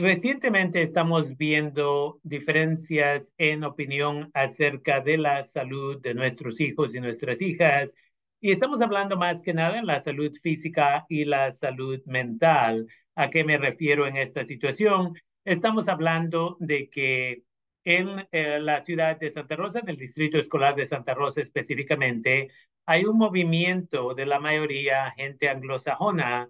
Recientemente estamos viendo diferencias en opinión acerca de la salud de nuestros hijos y nuestras hijas y estamos hablando más que nada en la salud física y la salud mental. ¿A qué me refiero en esta situación? Estamos hablando de que en eh, la ciudad de Santa Rosa, en el distrito escolar de Santa Rosa específicamente, hay un movimiento de la mayoría gente anglosajona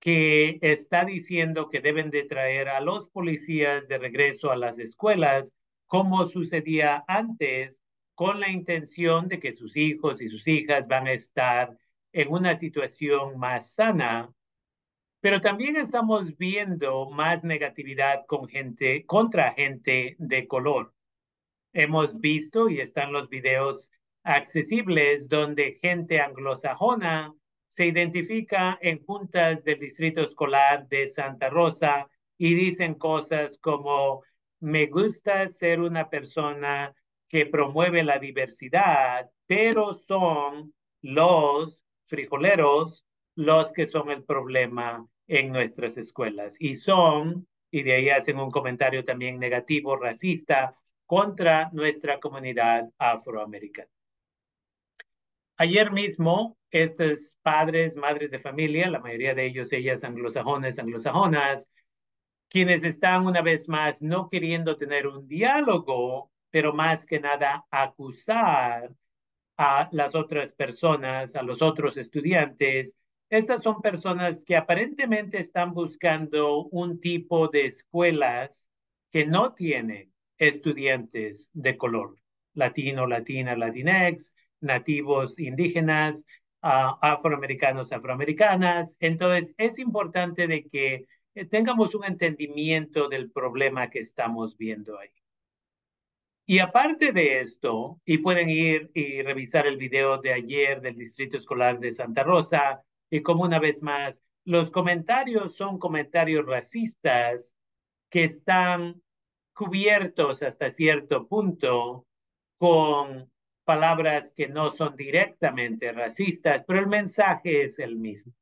que está diciendo que deben de traer a los policías de regreso a las escuelas, como sucedía antes, con la intención de que sus hijos y sus hijas van a estar en una situación más sana. Pero también estamos viendo más negatividad con gente, contra gente de color. Hemos visto y están los videos accesibles donde gente anglosajona se identifica en juntas del Distrito Escolar de Santa Rosa y dicen cosas como, me gusta ser una persona que promueve la diversidad, pero son los frijoleros los que son el problema en nuestras escuelas. Y son, y de ahí hacen un comentario también negativo, racista, contra nuestra comunidad afroamericana. Ayer mismo, estos padres, madres de familia, la mayoría de ellos, ellas anglosajones, anglosajonas, quienes están una vez más no queriendo tener un diálogo, pero más que nada acusar a las otras personas, a los otros estudiantes. Estas son personas que aparentemente están buscando un tipo de escuelas que no tienen estudiantes de color, latino, latina, latinex, nativos indígenas, afroamericanos, afroamericanas. Entonces, es importante de que eh, tengamos un entendimiento del problema que estamos viendo ahí. Y aparte de esto, y pueden ir y revisar el video de ayer del Distrito Escolar de Santa Rosa, y como una vez más, los comentarios son comentarios racistas que están cubiertos hasta cierto punto con palabras que no son directamente racistas, pero el mensaje es el mismo.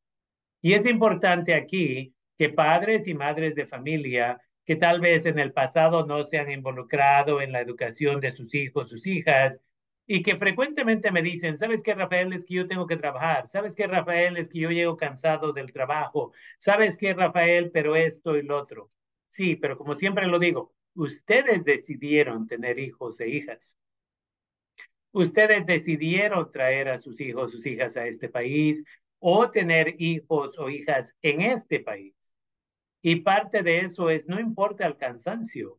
Y es importante aquí que padres y madres de familia que tal vez en el pasado no se han involucrado en la educación de sus hijos, sus hijas, y que frecuentemente me dicen, ¿sabes qué, Rafael? Es que yo tengo que trabajar. ¿Sabes qué, Rafael? Es que yo llego cansado del trabajo. ¿Sabes qué, Rafael? Pero esto y lo otro. Sí, pero como siempre lo digo, ustedes decidieron tener hijos e hijas ustedes decidieron traer a sus hijos, sus hijas a este país o tener hijos o hijas en este país. Y parte de eso es, no importa el cansancio.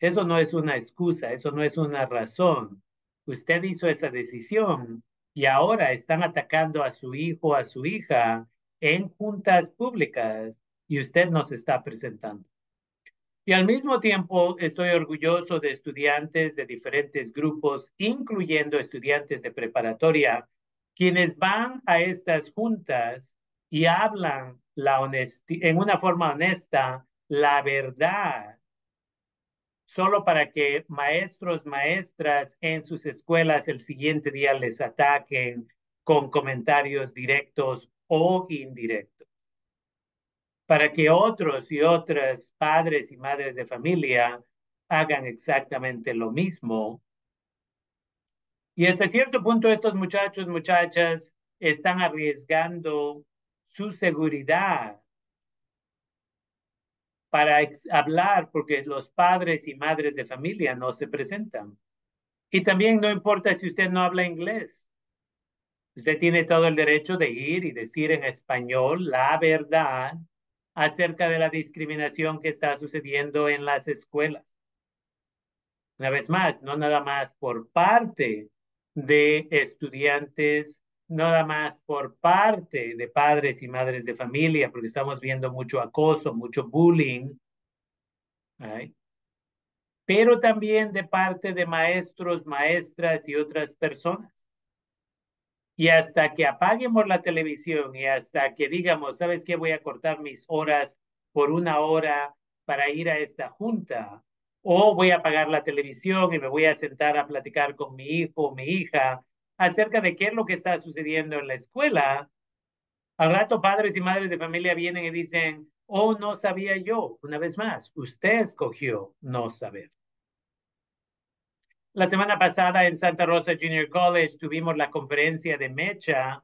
Eso no es una excusa, eso no es una razón. Usted hizo esa decisión y ahora están atacando a su hijo, a su hija en juntas públicas y usted nos está presentando. Y al mismo tiempo estoy orgulloso de estudiantes de diferentes grupos, incluyendo estudiantes de preparatoria, quienes van a estas juntas y hablan la en una forma honesta la verdad, solo para que maestros, maestras en sus escuelas el siguiente día les ataquen con comentarios directos o indirectos para que otros y otras padres y madres de familia hagan exactamente lo mismo. Y hasta cierto punto estos muchachos, muchachas, están arriesgando su seguridad para hablar porque los padres y madres de familia no se presentan. Y también no importa si usted no habla inglés. Usted tiene todo el derecho de ir y decir en español la verdad acerca de la discriminación que está sucediendo en las escuelas. Una vez más, no nada más por parte de estudiantes, nada más por parte de padres y madres de familia, porque estamos viendo mucho acoso, mucho bullying, pero también de parte de maestros, maestras y otras personas. Y hasta que apaguemos la televisión y hasta que digamos, ¿sabes qué? Voy a cortar mis horas por una hora para ir a esta junta. O voy a apagar la televisión y me voy a sentar a platicar con mi hijo o mi hija acerca de qué es lo que está sucediendo en la escuela. Al rato padres y madres de familia vienen y dicen, o no sabía yo. Una vez más, usted escogió no saber. La semana pasada en Santa Rosa Junior College tuvimos la conferencia de Mecha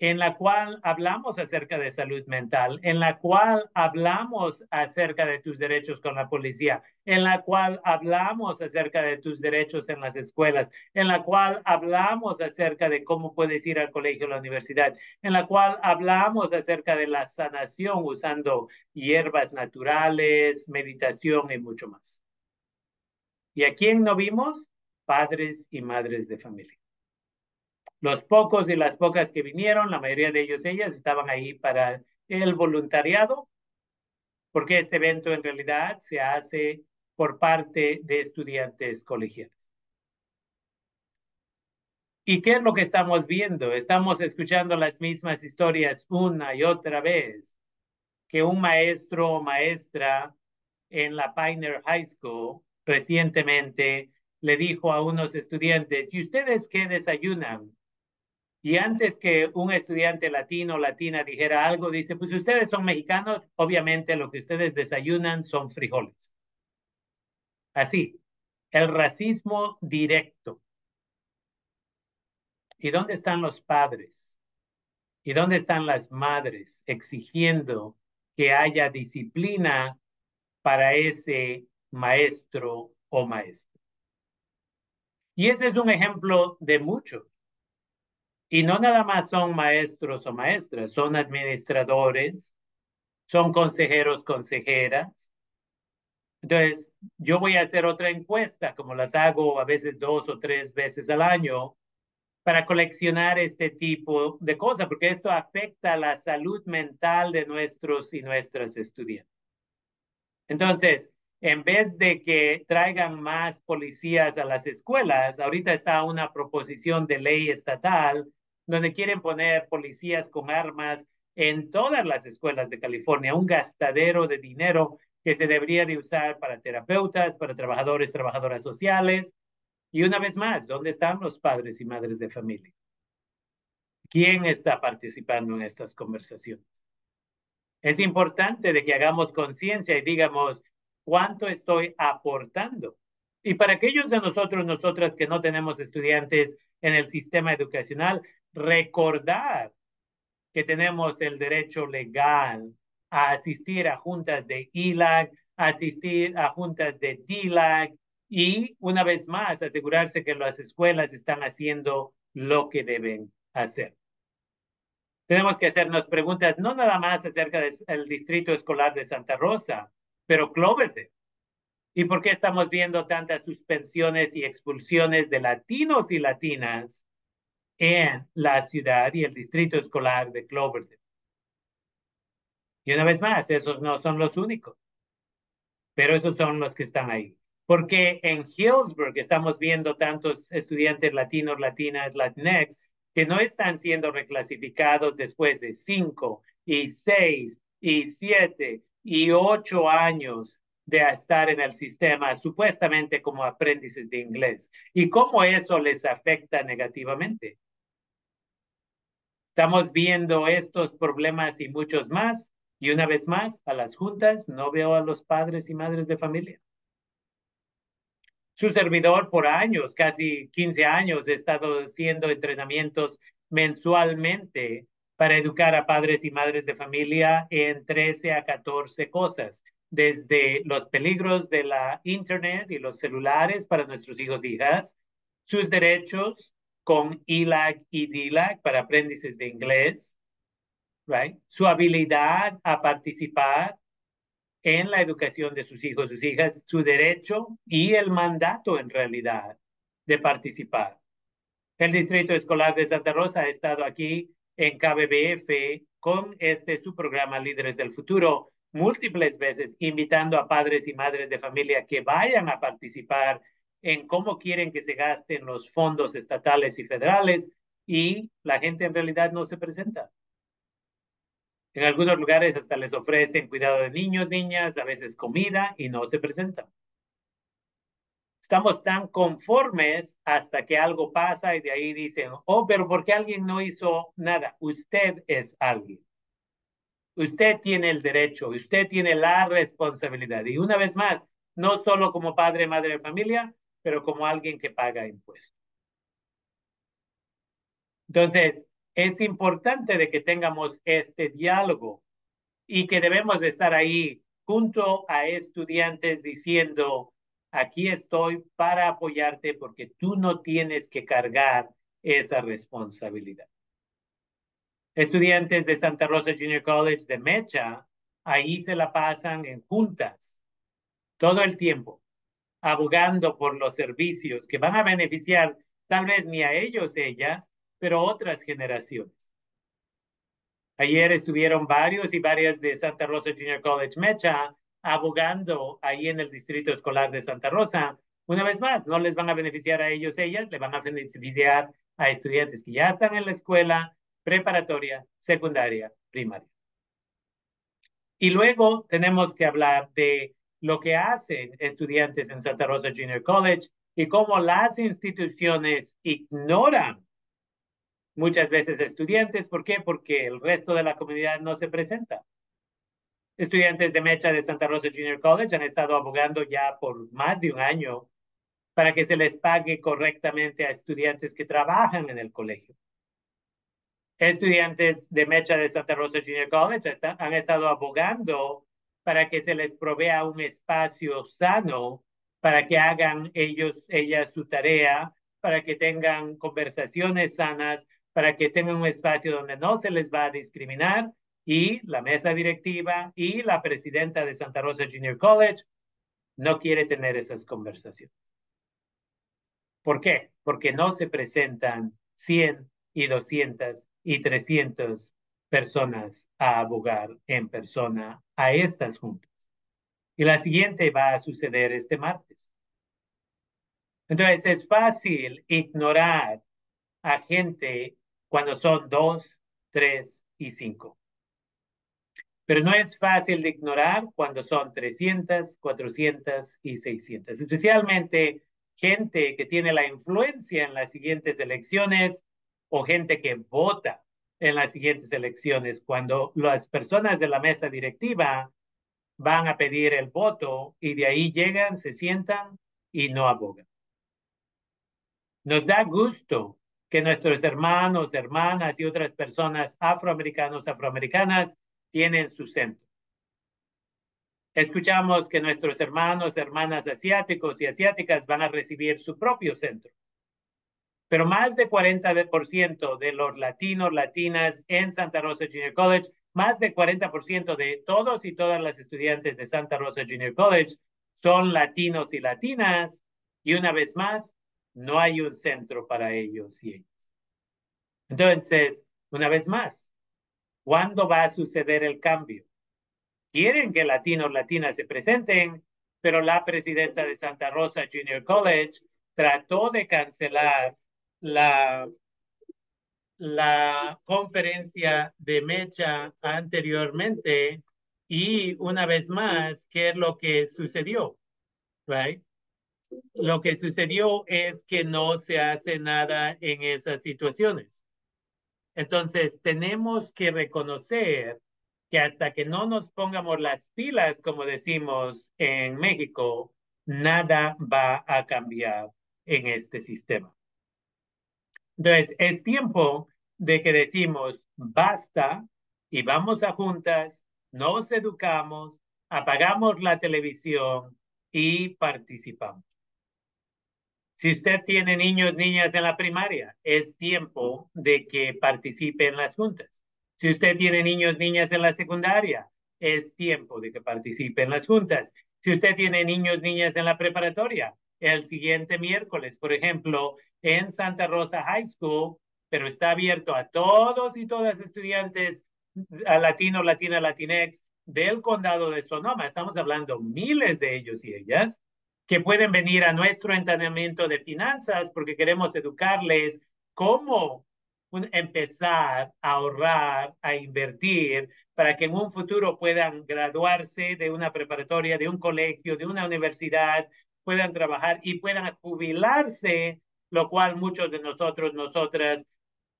en la cual hablamos acerca de salud mental, en la cual hablamos acerca de tus derechos con la policía, en la cual hablamos acerca de tus derechos en las escuelas, en la cual hablamos acerca de cómo puedes ir al colegio o la universidad, en la cual hablamos acerca de la sanación usando hierbas naturales, meditación y mucho más. ¿Y a quién no vimos? Padres y madres de familia. Los pocos y las pocas que vinieron, la mayoría de ellos, ellas, estaban ahí para el voluntariado, porque este evento en realidad se hace por parte de estudiantes colegiales. ¿Y qué es lo que estamos viendo? Estamos escuchando las mismas historias una y otra vez, que un maestro o maestra en la Pioneer High School recientemente le dijo a unos estudiantes, ¿y ustedes qué desayunan? Y antes que un estudiante latino o latina dijera algo, dice, pues ustedes son mexicanos, obviamente lo que ustedes desayunan son frijoles. Así, el racismo directo. ¿Y dónde están los padres? ¿Y dónde están las madres exigiendo que haya disciplina para ese maestro o maestra? Y ese es un ejemplo de muchos. Y no nada más son maestros o maestras, son administradores, son consejeros, consejeras. Entonces, yo voy a hacer otra encuesta, como las hago a veces dos o tres veces al año, para coleccionar este tipo de cosas, porque esto afecta la salud mental de nuestros y nuestras estudiantes. Entonces, en vez de que traigan más policías a las escuelas, ahorita está una proposición de ley estatal donde quieren poner policías con armas en todas las escuelas de California, un gastadero de dinero que se debería de usar para terapeutas, para trabajadores, trabajadoras sociales. Y una vez más, ¿dónde están los padres y madres de familia? ¿Quién está participando en estas conversaciones? Es importante de que hagamos conciencia y digamos, ¿cuánto estoy aportando? Y para aquellos de nosotros, nosotras que no tenemos estudiantes en el sistema educacional, recordar que tenemos el derecho legal a asistir a juntas de ILAC, asistir a juntas de DILAC y una vez más asegurarse que las escuelas están haciendo lo que deben hacer. Tenemos que hacernos preguntas no nada más acerca del distrito escolar de Santa Rosa, pero Cloverdale. ¿Y por qué estamos viendo tantas suspensiones y expulsiones de latinos y latinas en la ciudad y el distrito escolar de Cloverdale. Y una vez más, esos no son los únicos, pero esos son los que están ahí. Porque en Hillsburg estamos viendo tantos estudiantes latinos, latinas, latinx, que no están siendo reclasificados después de cinco y seis y siete y ocho años de estar en el sistema supuestamente como aprendices de inglés y cómo eso les afecta negativamente. Estamos viendo estos problemas y muchos más. Y una vez más, a las juntas no veo a los padres y madres de familia. Su servidor por años, casi 15 años, he estado haciendo entrenamientos mensualmente para educar a padres y madres de familia en 13 a 14 cosas, desde los peligros de la Internet y los celulares para nuestros hijos e hijas, sus derechos, con ELAC y DLAC para aprendices de inglés? Su habilidad a participar en la educación de sus hijos, sus hijas, su derecho y el mandato en realidad de participar. El Distrito Escolar de Santa Rosa ha estado aquí en KBBF con este su programa Líderes del Futuro múltiples veces, invitando a padres y madres de familia que vayan a participar en cómo quieren que se gasten los fondos estatales y federales y la gente en realidad no se presenta. En algunos lugares hasta les ofrecen cuidado de niños, niñas, a veces comida y no se presentan. Estamos tan conformes hasta que algo pasa y de ahí dicen, oh, pero ¿por qué alguien no hizo nada? Usted es alguien. Usted tiene el derecho, usted tiene la responsabilidad. Y una vez más, no solo como padre, madre de familia, pero como alguien que paga impuestos. Entonces, es importante de que tengamos este diálogo y que debemos de estar ahí junto a estudiantes diciendo, aquí estoy para apoyarte porque tú no tienes que cargar esa responsabilidad. Estudiantes de Santa Rosa Junior College de Mecha, ahí se la pasan en juntas todo el tiempo, abogando por los servicios que van a beneficiar tal vez ni a ellos, ellas, pero otras generaciones. Ayer estuvieron varios y varias de Santa Rosa Junior College Mecha abogando ahí en el distrito escolar de Santa Rosa. Una vez más, no les van a beneficiar a ellos, ellas, le van a beneficiar a estudiantes que ya están en la escuela preparatoria, secundaria, primaria. Y luego tenemos que hablar de lo que hacen estudiantes en Santa Rosa Junior College y cómo las instituciones ignoran muchas veces estudiantes. ¿Por qué? Porque el resto de la comunidad no se presenta. Estudiantes de Mecha de Santa Rosa Junior College han estado abogando ya por más de un año para que se les pague correctamente a estudiantes que trabajan en el colegio. Estudiantes de Mecha de Santa Rosa Junior College han estado abogando para que se les provea un espacio sano para que hagan ellos, ellas su tarea, para que tengan conversaciones sanas, para que tengan un espacio donde no se les va a discriminar y la mesa directiva y la presidenta de Santa Rosa Junior College no quiere tener esas conversaciones. ¿Por qué? Porque no se presentan 100 y 200 y 300 personas a abogar en persona a estas juntas. Y la siguiente va a suceder este martes. Entonces es fácil ignorar a gente cuando son dos, tres y cinco. Pero no es fácil de ignorar cuando son 300, 400 y 600, especialmente gente que tiene la influencia en las siguientes elecciones o gente que vota en las siguientes elecciones, cuando las personas de la mesa directiva van a pedir el voto y de ahí llegan, se sientan y no abogan. Nos da gusto que nuestros hermanos, hermanas y otras personas afroamericanos, afroamericanas tienen su centro. Escuchamos que nuestros hermanos, hermanas asiáticos y asiáticas van a recibir su propio centro. Pero más de 40% de los latinos, latinas en Santa Rosa Junior College, más de 40% de todos y todas las estudiantes de Santa Rosa Junior College son latinos y latinas. Y una vez más, no hay un centro para ellos y ellas. Entonces, una vez más, ¿cuándo va a suceder el cambio? Quieren que latinos, latinas se presenten, pero la presidenta de Santa Rosa Junior College trató de cancelar la, la conferencia de Mecha anteriormente y una vez más, ¿qué es lo que sucedió? Right? lo que sucedió es que no se hace nada en esas situaciones. Entonces, tenemos que reconocer que hasta que no nos pongamos las pilas, como decimos en México, nada va a cambiar en este sistema. Entonces, es tiempo de que decimos basta y vamos a juntas, nos educamos, apagamos la televisión y participamos. Si usted tiene niños, niñas en la primaria, es tiempo de que participe en las juntas. Si usted tiene niños, niñas en la secundaria, es tiempo de que participe en las juntas. Si usted tiene niños, niñas en la preparatoria, el siguiente miércoles, por ejemplo, en Santa Rosa High School, pero está abierto a todos y todas estudiantes a latinos, latina, latinex del condado de Sonoma. Estamos hablando miles de ellos y ellas que pueden venir a nuestro entrenamiento de finanzas porque queremos educarles cómo empezar a ahorrar, a invertir, para que en un futuro puedan graduarse de una preparatoria, de un colegio, de una universidad, puedan trabajar y puedan jubilarse, lo cual muchos de nosotros, nosotras,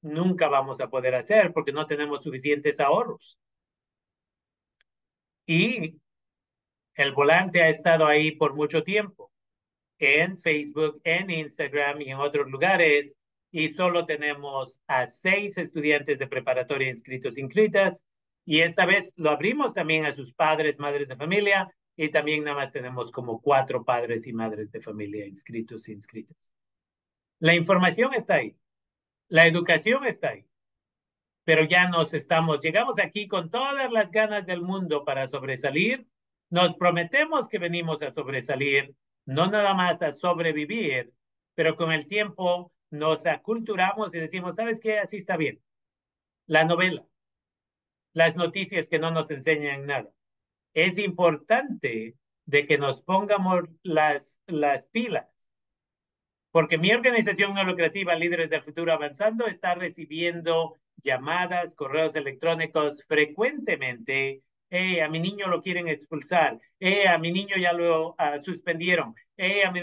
nunca vamos a poder hacer porque no tenemos suficientes ahorros. Y el volante ha estado ahí por mucho tiempo, en Facebook, en Instagram y en otros lugares, y solo tenemos a seis estudiantes de preparatoria inscritos inscritas, y esta vez lo abrimos también a sus padres, madres de familia, y también nada más tenemos como cuatro padres y madres de familia inscritos e inscritas. La información está ahí, la educación está ahí, pero ya nos estamos, llegamos aquí con todas las ganas del mundo para sobresalir, nos prometemos que venimos a sobresalir, no nada más a sobrevivir, pero con el tiempo nos aculturamos y decimos, ¿sabes qué? Así está bien. La novela, las noticias que no nos enseñan nada es importante de que nos pongamos las, las pilas, porque mi organización no lucrativa, Líderes del Futuro Avanzando, está recibiendo llamadas, correos electrónicos frecuentemente. A mi niño lo quieren expulsar. Eh, a mi niño ya lo uh, suspendieron. Eh, a mi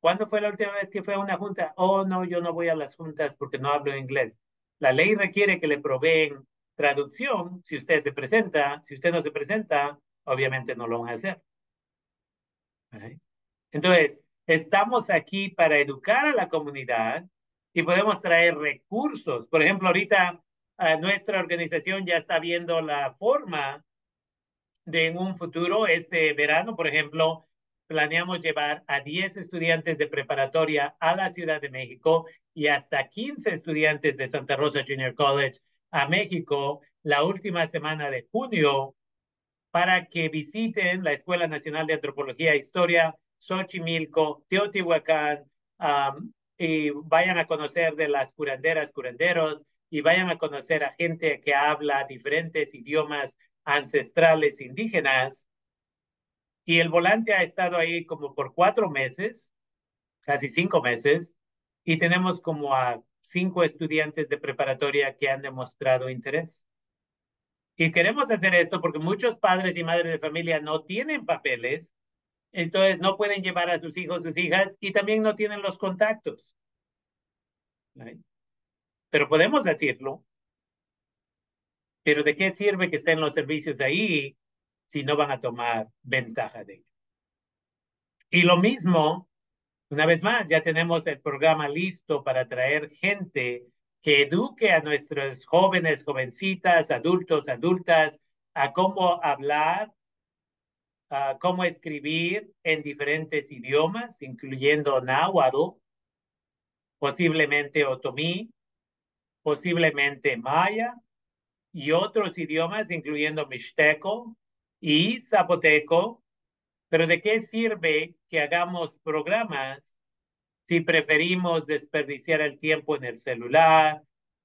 ¿Cuándo fue la última vez que fue a una junta? Oh, no, yo no voy a las juntas porque no hablo inglés. La ley requiere que le proveen traducción si usted se presenta. Si usted no se presenta, obviamente no lo van a hacer. Entonces, estamos aquí para educar a la comunidad y podemos traer recursos. Por ejemplo, ahorita nuestra organización ya está viendo la forma de en un futuro, este verano, por ejemplo, planeamos llevar a 10 estudiantes de preparatoria a la Ciudad de México y hasta 15 estudiantes de Santa Rosa Junior College a México la última semana de junio para que visiten la Escuela Nacional de Antropología e Historia, Xochimilco, Teotihuacán, y vayan a conocer de las curanderas, curanderos, y vayan a conocer a gente que habla diferentes idiomas ancestrales indígenas. Y el volante ha estado ahí como por cuatro meses, casi cinco meses, y tenemos como a cinco estudiantes de preparatoria que han demostrado interés. Y queremos hacer esto porque muchos padres y madres de familia no tienen papeles, entonces no pueden llevar a sus hijos, sus hijas, y también no tienen los contactos. Pero podemos decirlo. Pero ¿de qué sirve que estén los servicios ahí si no van a tomar ventaja de ello? Y lo mismo, una vez más, ya tenemos el programa listo para traer gente que eduque a nuestros jóvenes, jovencitas, adultos, adultas, a cómo hablar, a cómo escribir en diferentes idiomas, incluyendo náhuatl, posiblemente otomí, posiblemente maya y otros idiomas, incluyendo mixteco y zapoteco. Pero ¿de qué sirve que hagamos programas si preferimos desperdiciar el tiempo en el celular,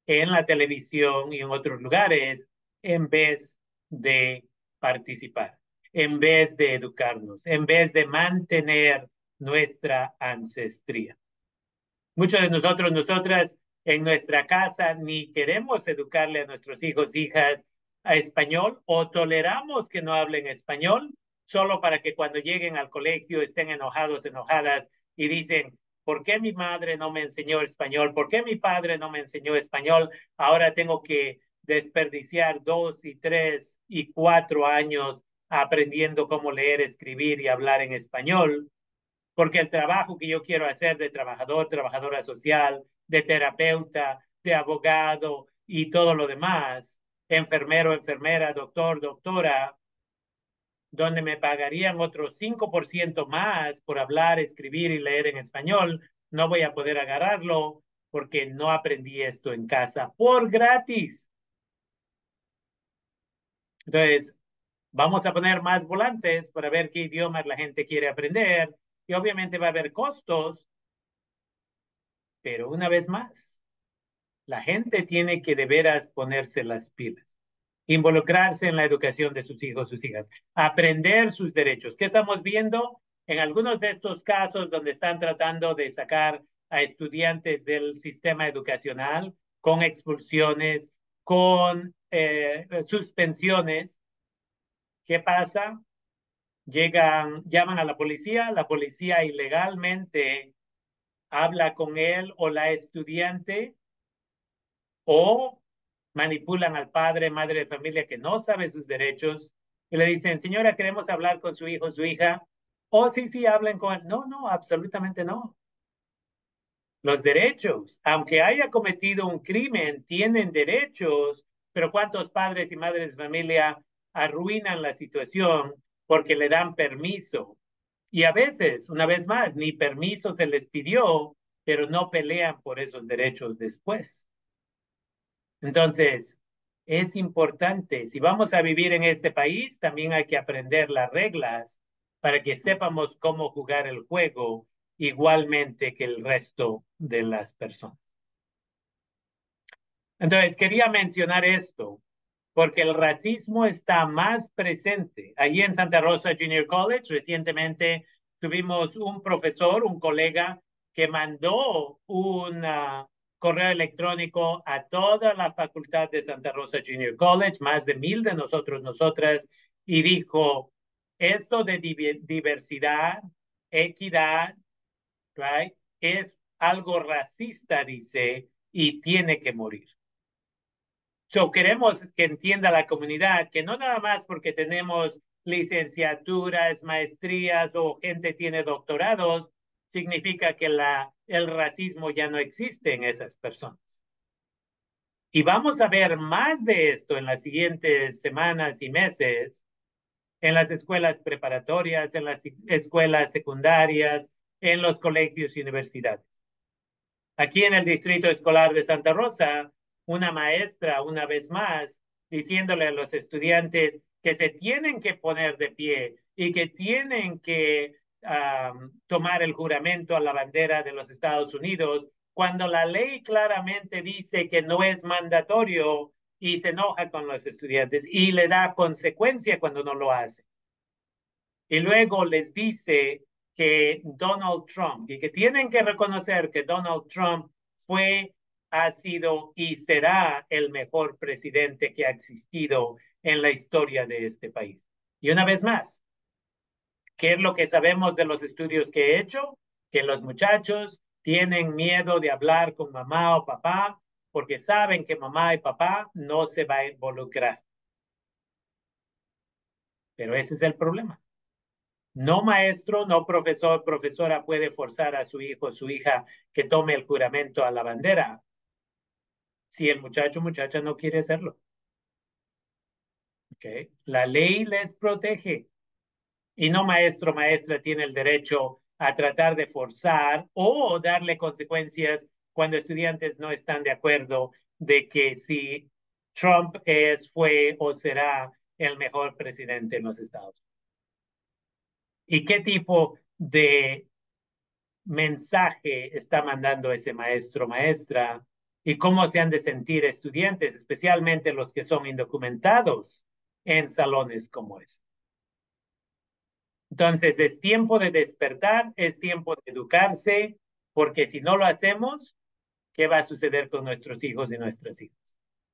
en la televisión y en otros lugares, en vez de participar, en vez de educarnos, en vez de mantener nuestra ancestría. Muchos de nosotros, nosotras, en nuestra casa ni queremos educarle a nuestros hijos, hijas a español o toleramos que no hablen español solo para que cuando lleguen al colegio estén enojados, enojadas y dicen, ¿Por qué mi madre no me enseñó español? ¿Por qué mi padre no me enseñó español? Ahora tengo que desperdiciar dos y tres y cuatro años aprendiendo cómo leer, escribir y hablar en español, porque el trabajo que yo quiero hacer de trabajador, trabajadora social, de terapeuta, de abogado y todo lo demás, enfermero, enfermera, doctor, doctora, donde me pagarían otro 5% más por hablar, escribir y leer en español, no voy a poder agarrarlo porque no aprendí esto en casa por gratis. Entonces, vamos a poner más volantes para ver qué idiomas la gente quiere aprender y obviamente va a haber costos, pero una vez más, la gente tiene que de veras ponerse las pilas involucrarse en la educación de sus hijos, sus hijas, aprender sus derechos. ¿Qué estamos viendo? En algunos de estos casos donde están tratando de sacar a estudiantes del sistema educacional con expulsiones, con eh, suspensiones, ¿qué pasa? Llegan, llaman a la policía, la policía ilegalmente habla con él o la estudiante o manipulan al padre, madre de familia que no sabe sus derechos y le dicen, señora, queremos hablar con su hijo, su hija. Oh, sí, sí, hablen con él. No, no, absolutamente no. Los derechos, aunque haya cometido un crimen, tienen derechos, pero ¿cuántos padres y madres de familia arruinan la situación porque le dan permiso? Y a veces, una vez más, ni permiso se les pidió, pero no pelean por esos derechos después. Entonces, es importante, si vamos a vivir en este país, también hay que aprender las reglas para que sepamos cómo jugar el juego igualmente que el resto de las personas. Entonces, quería mencionar esto, porque el racismo está más presente. Allí en Santa Rosa Junior College, recientemente tuvimos un profesor, un colega, que mandó un correo electrónico a toda la facultad de Santa Rosa Junior College, más de mil de nosotros, nosotras, y dijo, esto de diversidad, equidad, right, es algo racista, dice, y tiene que morir. So, queremos que entienda la comunidad que no nada más porque tenemos licenciaturas, maestrías o gente tiene doctorados, significa que la, el racismo ya no existe en esas personas. Y vamos a ver más de esto en las siguientes semanas y meses en las escuelas preparatorias, en las escuelas secundarias, en los colegios y universidades. Aquí en el Distrito Escolar de Santa Rosa, una maestra, una vez más, diciéndole a los estudiantes que se tienen que poner de pie y que tienen que tomar el juramento a la bandera de los Estados Unidos, cuando la ley claramente dice que no es mandatorio y se enoja con los estudiantes y le da consecuencia cuando no lo hace. Y luego les dice que Donald Trump y que tienen que reconocer que Donald Trump fue, ha sido y será el mejor presidente que ha existido en la historia de este país. Y una vez más, ¿qué es lo que sabemos de los estudios que he hecho? Que los muchachos tienen miedo de hablar con mamá o papá porque saben que mamá y papá no se va a involucrar. Pero ese es el problema. No maestro, no profesor, profesora puede forzar a su hijo o su hija que tome el juramento a la bandera si el muchacho o muchacha no quiere hacerlo. Okay. La ley les protege y no maestro maestra tiene el derecho a tratar de forzar o darle consecuencias cuando estudiantes no están de acuerdo de que si Trump es, fue o será el mejor presidente en los Estados Unidos y qué tipo de mensaje está mandando ese maestro maestra y cómo se han de sentir estudiantes, especialmente los que son indocumentados en salones como este. Entonces es tiempo de despertar, es tiempo de educarse, porque si no lo hacemos, ¿qué va a suceder con nuestros hijos y nuestras hijas?